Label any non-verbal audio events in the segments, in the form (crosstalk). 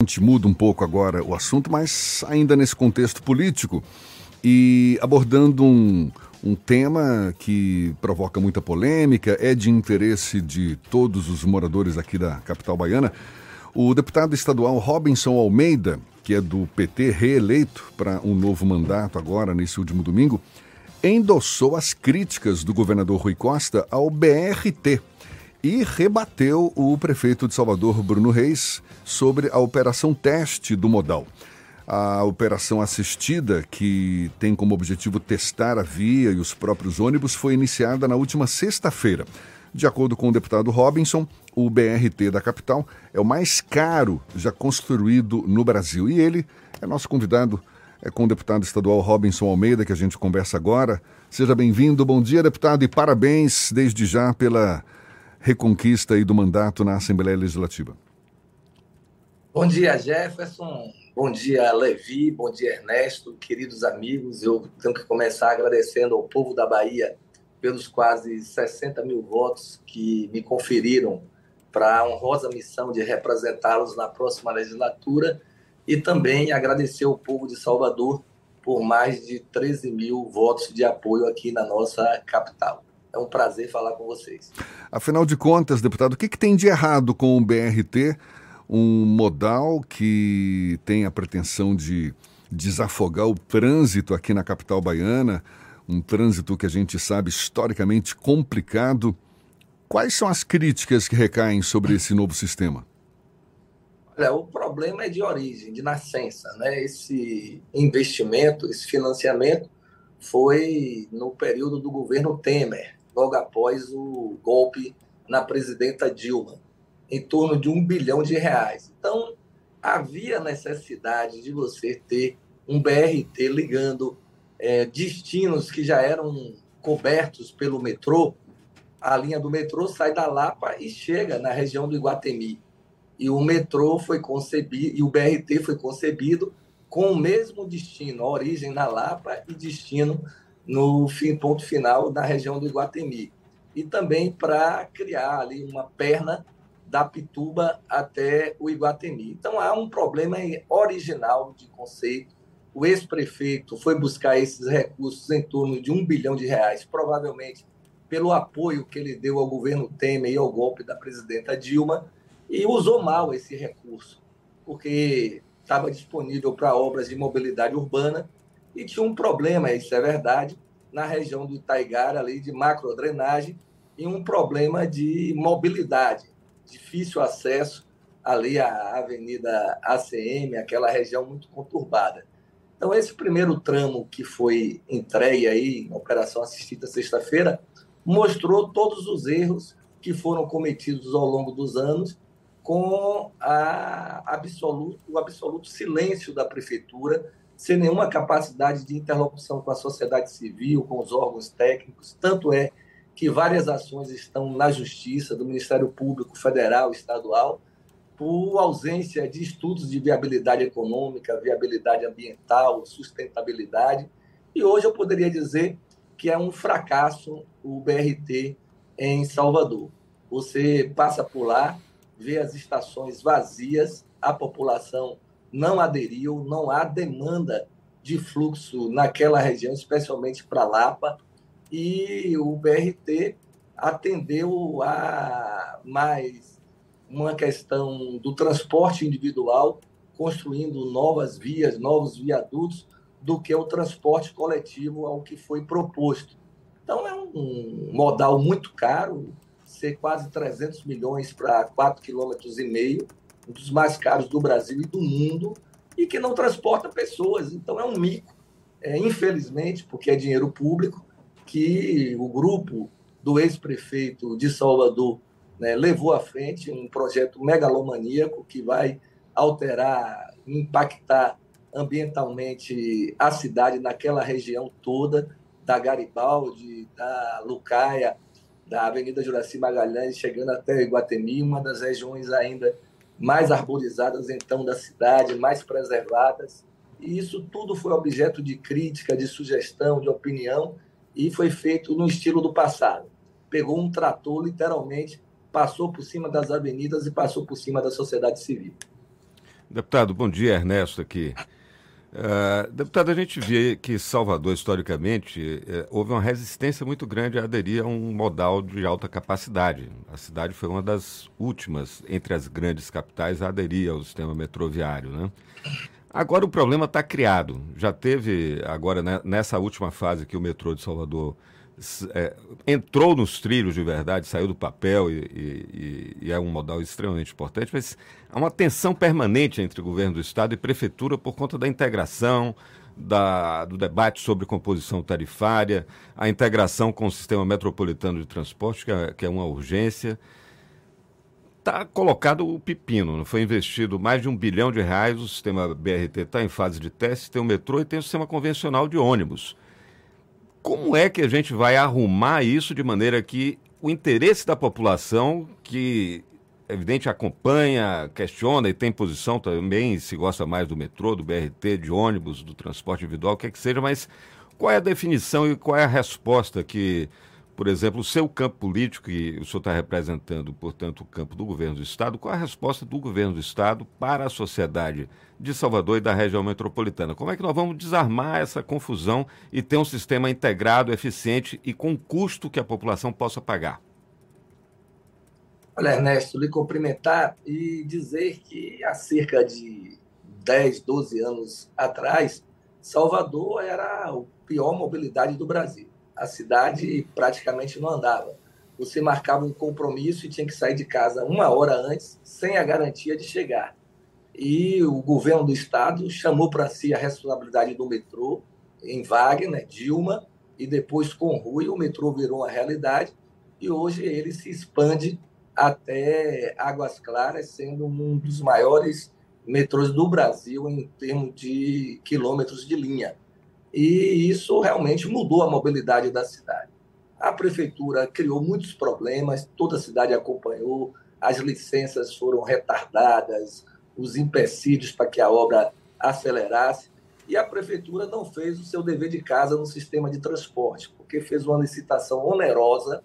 A gente muda um pouco agora o assunto, mas ainda nesse contexto político e abordando um, um tema que provoca muita polêmica, é de interesse de todos os moradores aqui da capital baiana. O deputado estadual Robinson Almeida, que é do PT, reeleito para um novo mandato agora, nesse último domingo, endossou as críticas do governador Rui Costa ao BRT e rebateu o prefeito de Salvador, Bruno Reis, sobre a operação teste do modal. A operação assistida, que tem como objetivo testar a via e os próprios ônibus, foi iniciada na última sexta-feira. De acordo com o deputado Robinson, o BRT da capital é o mais caro já construído no Brasil. E ele é nosso convidado, é com o deputado estadual Robinson Almeida, que a gente conversa agora. Seja bem-vindo, bom dia, deputado, e parabéns desde já pela reconquista aí do mandato na Assembleia Legislativa. Bom dia, Jefferson. Bom dia, Levi. Bom dia, Ernesto. Queridos amigos, eu tenho que começar agradecendo ao povo da Bahia pelos quase 60 mil votos que me conferiram para a honrosa missão de representá-los na próxima legislatura e também agradecer ao povo de Salvador por mais de 13 mil votos de apoio aqui na nossa capital. É um prazer falar com vocês. Afinal de contas, deputado, o que, que tem de errado com o BRT, um modal que tem a pretensão de desafogar o trânsito aqui na capital baiana, um trânsito que a gente sabe historicamente complicado. Quais são as críticas que recaem sobre esse novo sistema? Olha, o problema é de origem, de nascença. Né? Esse investimento, esse financiamento foi no período do governo Temer logo após o golpe na presidenta Dilma, em torno de um bilhão de reais. Então, havia necessidade de você ter um BRT ligando é, destinos que já eram cobertos pelo metrô. A linha do metrô sai da Lapa e chega na região do Iguatemi. E o metrô foi concebido, e o BRT foi concebido com o mesmo destino, origem na Lapa e destino no fim, ponto final na região do Iguatemi. E também para criar ali uma perna da Pituba até o Iguatemi. Então há um problema original de conceito. O ex-prefeito foi buscar esses recursos em torno de um bilhão de reais, provavelmente pelo apoio que ele deu ao governo Temer e ao golpe da presidenta Dilma, e usou mal esse recurso, porque estava disponível para obras de mobilidade urbana e tinha um problema, isso é verdade, na região do Itaigara, ali de macrodrenagem, e um problema de mobilidade, difícil acesso ali à Avenida ACM, aquela região muito conturbada. Então, esse primeiro tramo que foi entregue aí, na operação assistida sexta-feira, mostrou todos os erros que foram cometidos ao longo dos anos com absoluto, o absoluto silêncio da prefeitura sem nenhuma capacidade de interlocução com a sociedade civil, com os órgãos técnicos. Tanto é que várias ações estão na Justiça, do Ministério Público Federal, Estadual, por ausência de estudos de viabilidade econômica, viabilidade ambiental, sustentabilidade. E hoje eu poderia dizer que é um fracasso o BRT em Salvador. Você passa por lá, vê as estações vazias, a população não aderiu, não há demanda de fluxo naquela região, especialmente para Lapa, e o BRT atendeu a mais uma questão do transporte individual, construindo novas vias, novos viadutos, do que o transporte coletivo ao que foi proposto. Então, é um modal muito caro, ser quase 300 milhões para 4,5 km, um dos mais caros do Brasil e do mundo, e que não transporta pessoas. Então é um mico, é, infelizmente, porque é dinheiro público, que o grupo do ex-prefeito de Salvador né, levou à frente um projeto megalomaníaco que vai alterar, impactar ambientalmente a cidade naquela região toda, da Garibaldi, da Lucaia, da Avenida Juraci Magalhães, chegando até Iguatemi, uma das regiões ainda mais arborizadas então da cidade, mais preservadas. E isso tudo foi objeto de crítica, de sugestão, de opinião e foi feito no estilo do passado. Pegou um trator, literalmente, passou por cima das avenidas e passou por cima da sociedade civil. Deputado, bom dia, Ernesto aqui. Uh, deputado, a gente vê que Salvador, historicamente, uh, houve uma resistência muito grande a aderir a um modal de alta capacidade. A cidade foi uma das últimas entre as grandes capitais a aderir ao sistema metroviário. Né? Agora o problema está criado. Já teve, agora né, nessa última fase que o metrô de Salvador é, entrou nos trilhos de verdade, saiu do papel e, e, e, é um modal extremamente importante, mas há uma tensão permanente entre o governo do Estado e prefeitura por conta da integração, da, do debate sobre composição tarifária, a integração com o sistema metropolitano de transporte, que é, que é uma urgência. Está colocado o pepino, foi investido mais de um bilhão de reais, o sistema BRT está em fase de teste, tem o metrô e tem o sistema convencional de ônibus. Como é que a gente vai arrumar isso de maneira que o interesse da população, que evidente acompanha, questiona e tem posição também, se gosta mais do metrô, do BRT, de ônibus, do transporte individual, o que é que seja, mas qual é a definição e qual é a resposta que por exemplo, o seu campo político, e o senhor está representando, portanto, o campo do governo do Estado, qual a resposta do governo do Estado para a sociedade de Salvador e da região metropolitana? Como é que nós vamos desarmar essa confusão e ter um sistema integrado, eficiente e com custo que a população possa pagar? Olha, Ernesto, lhe cumprimentar e dizer que há cerca de 10, 12 anos atrás, Salvador era a pior mobilidade do Brasil a cidade praticamente não andava. Você marcava um compromisso e tinha que sair de casa uma hora antes, sem a garantia de chegar. E o governo do estado chamou para si a responsabilidade do metrô, em Wagner, Dilma, e depois com Rui, o metrô virou uma realidade, e hoje ele se expande até Águas Claras, sendo um dos maiores metrôs do Brasil em termos de quilômetros de linha e isso realmente mudou a mobilidade da cidade. A prefeitura criou muitos problemas, toda a cidade acompanhou, as licenças foram retardadas, os empecilhos para que a obra acelerasse, e a prefeitura não fez o seu dever de casa no sistema de transporte, porque fez uma licitação onerosa,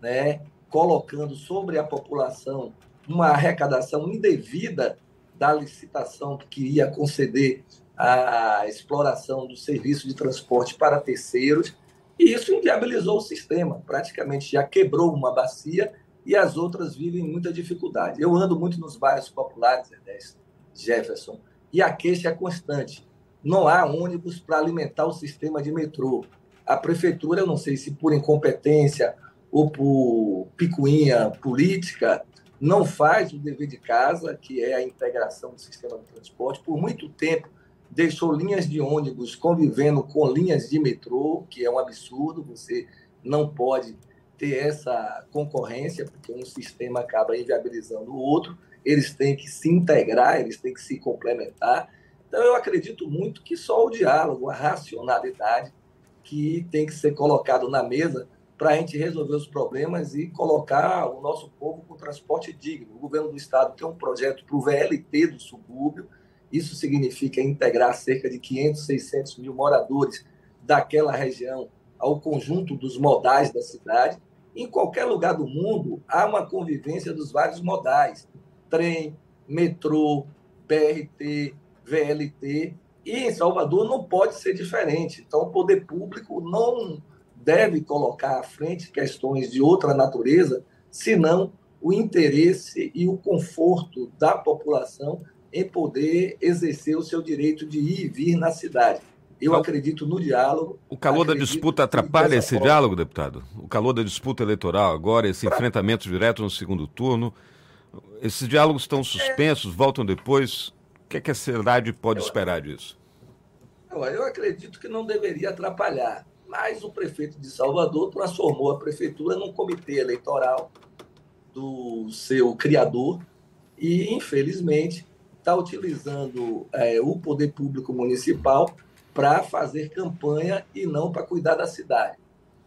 né, colocando sobre a população uma arrecadação indevida da licitação que queria conceder a exploração do serviço de transporte para terceiros, e isso inviabilizou o sistema, praticamente já quebrou uma bacia e as outras vivem muita dificuldade. Eu ando muito nos bairros populares, Ernesto, Jefferson, e a queixa é constante. Não há ônibus para alimentar o sistema de metrô. A prefeitura, eu não sei se por incompetência ou por picuinha política, não faz o dever de casa, que é a integração do sistema de transporte. Por muito tempo, deixou linhas de ônibus convivendo com linhas de metrô, que é um absurdo, você não pode ter essa concorrência, porque um sistema acaba inviabilizando o outro, eles têm que se integrar, eles têm que se complementar. Então, eu acredito muito que só o diálogo, a racionalidade, que tem que ser colocado na mesa para a gente resolver os problemas e colocar o nosso povo com transporte digno. O governo do estado tem um projeto para o VLT do subúrbio, isso significa integrar cerca de 500, 600 mil moradores daquela região ao conjunto dos modais da cidade. Em qualquer lugar do mundo, há uma convivência dos vários modais: trem, metrô, BRT, VLT. E em Salvador não pode ser diferente. Então, o poder público não deve colocar à frente questões de outra natureza, senão o interesse e o conforto da população em poder exercer o seu direito de ir e vir na cidade. Eu acredito no diálogo. O calor da disputa atrapalha esse forma... diálogo, deputado? O calor da disputa eleitoral agora, esse enfrentamento direto no segundo turno, esses diálogos estão suspensos, é... voltam depois. O que, é que a cidade pode eu... esperar disso? Eu acredito que não deveria atrapalhar, mas o prefeito de Salvador transformou a prefeitura num comitê eleitoral do seu criador e, infelizmente, está utilizando é, o poder público municipal para fazer campanha e não para cuidar da cidade.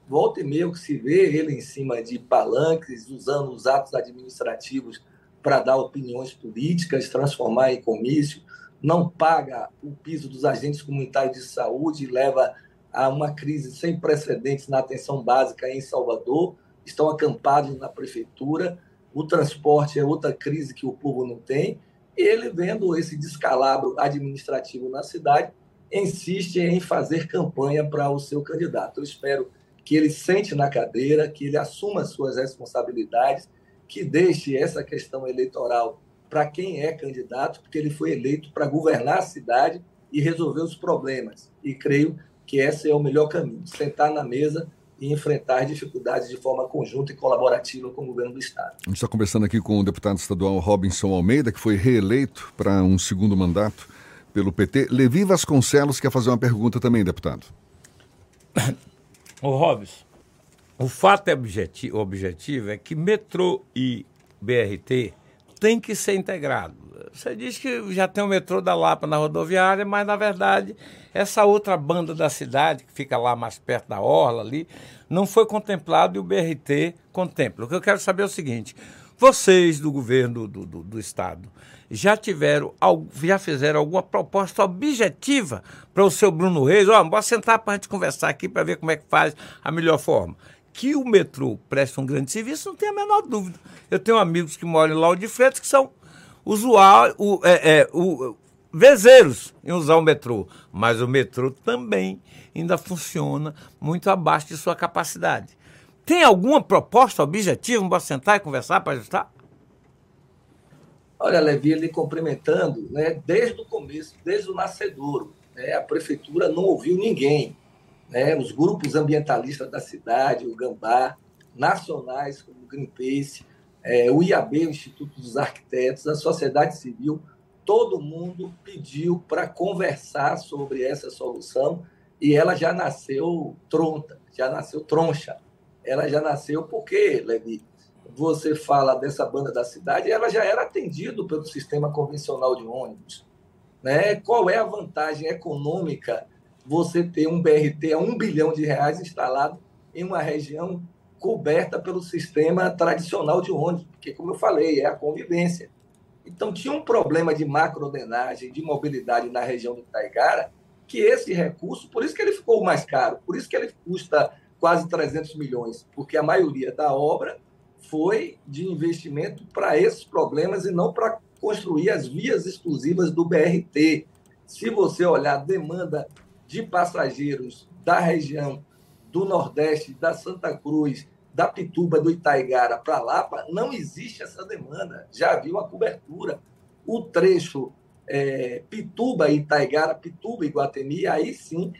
Volta e meio que se vê ele em cima de palanques, usando os atos administrativos para dar opiniões políticas, transformar em comício, não paga o piso dos agentes comunitários de saúde leva a uma crise sem precedentes na atenção básica em Salvador, estão acampados na prefeitura, o transporte é outra crise que o povo não tem, ele, vendo esse descalabro administrativo na cidade, insiste em fazer campanha para o seu candidato. Eu espero que ele sente na cadeira, que ele assuma suas responsabilidades, que deixe essa questão eleitoral para quem é candidato, porque ele foi eleito para governar a cidade e resolver os problemas. E creio que esse é o melhor caminho, sentar na mesa e enfrentar dificuldades de forma conjunta e colaborativa com o governo do Estado. A gente está conversando aqui com o deputado estadual Robinson Almeida, que foi reeleito para um segundo mandato pelo PT. Levi Vasconcelos quer fazer uma pergunta também, deputado. (coughs) O Robson, o fato é objetivo, objetivo é que metrô e BRT têm que ser integrados. Você diz que já tem o metrô da Lapa na rodoviária, mas na verdade essa outra banda da cidade, que fica lá mais perto da Orla ali, não foi contemplado e o BRT contempla. O que eu quero saber é o seguinte: vocês do governo do, do, do Estado já tiveram, já fizeram alguma proposta objetiva para o seu Bruno Reis? Ó, oh, sentar para a gente conversar aqui para ver como é que faz a melhor forma. Que o metrô presta um grande serviço, não tem a menor dúvida. Eu tenho amigos que moram em Lauro de Freitas que são usuários, é, é, o, vezeiros em usar o metrô, mas o metrô também ainda funciona muito abaixo de sua capacidade. Tem alguma proposta objetiva? Vamos sentar e conversar para ajustar? Olha, Levi, ele cumprimentando, né, desde o começo, desde o nascedouro, né, a prefeitura não ouviu ninguém. Né, os grupos ambientalistas da cidade, o Gambá, nacionais como o Greenpeace, é, o IAB, o Instituto dos Arquitetos, a sociedade civil, todo mundo pediu para conversar sobre essa solução e ela já nasceu tronta, já nasceu troncha. Ela já nasceu porque, Levi, você fala dessa banda da cidade, ela já era atendido pelo sistema convencional de ônibus. Né? Qual é a vantagem econômica você ter um BRT a um bilhão de reais instalado em uma região coberta pelo sistema tradicional de ônibus? Porque, como eu falei, é a convivência. Então, tinha um problema de macrodenagem, de mobilidade na região do Taigara, que esse recurso, por isso que ele ficou mais caro, por isso que ele custa quase 300 milhões, porque a maioria da obra foi de investimento para esses problemas e não para construir as vias exclusivas do BRT. Se você olhar a demanda de passageiros da região do Nordeste, da Santa Cruz, da Pituba, do Itaigara para Lapa, não existe essa demanda. Já viu a cobertura. O trecho é, Pituba, Itaigara, Pituba, Iguatemi, aí sim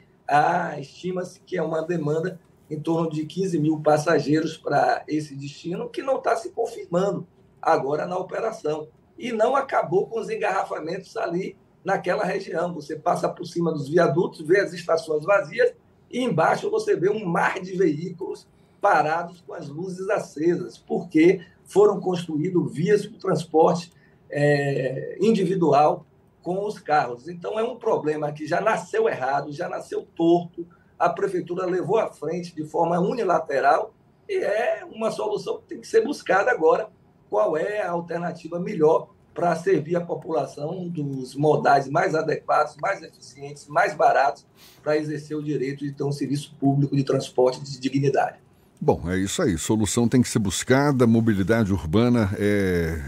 estima-se que é uma demanda em torno de 15 mil passageiros para esse destino, que não está se confirmando agora na operação. E não acabou com os engarrafamentos ali naquela região. Você passa por cima dos viadutos, vê as estações vazias, e embaixo você vê um mar de veículos parados com as luzes acesas, porque foram construídos vias para o transporte é, individual com os carros. Então, é um problema que já nasceu errado, já nasceu torto, a prefeitura levou à frente de forma unilateral e é uma solução que tem que ser buscada agora. Qual é a alternativa melhor para servir a população dos modais mais adequados, mais eficientes, mais baratos para exercer o direito de ter um serviço público de transporte de dignidade. Bom, é isso aí. Solução tem que ser buscada. Mobilidade urbana é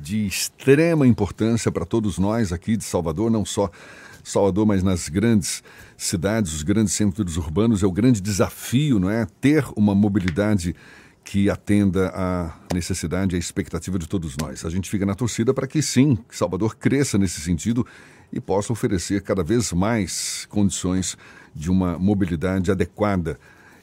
de extrema importância para todos nós aqui de Salvador, não só Salvador, mas nas grandes cidades, os grandes centros urbanos, é o grande desafio, não é? Ter uma mobilidade que atenda à necessidade e à expectativa de todos nós. A gente fica na torcida para que sim, que Salvador cresça nesse sentido e possa oferecer cada vez mais condições de uma mobilidade adequada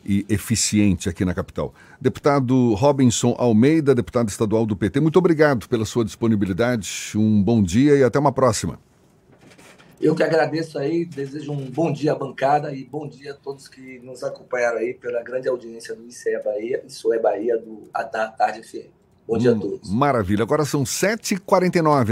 e eficiente aqui na capital. Deputado Robinson Almeida, deputado estadual do PT, muito obrigado pela sua disponibilidade. Um bom dia e até uma próxima. Eu que agradeço aí, desejo um bom dia à bancada e bom dia a todos que nos acompanharam aí pela grande audiência do ICE Bahia, isso é Bahia do, da Tarde FM. Bom dia a hum, todos. Maravilha. Agora são 7h49.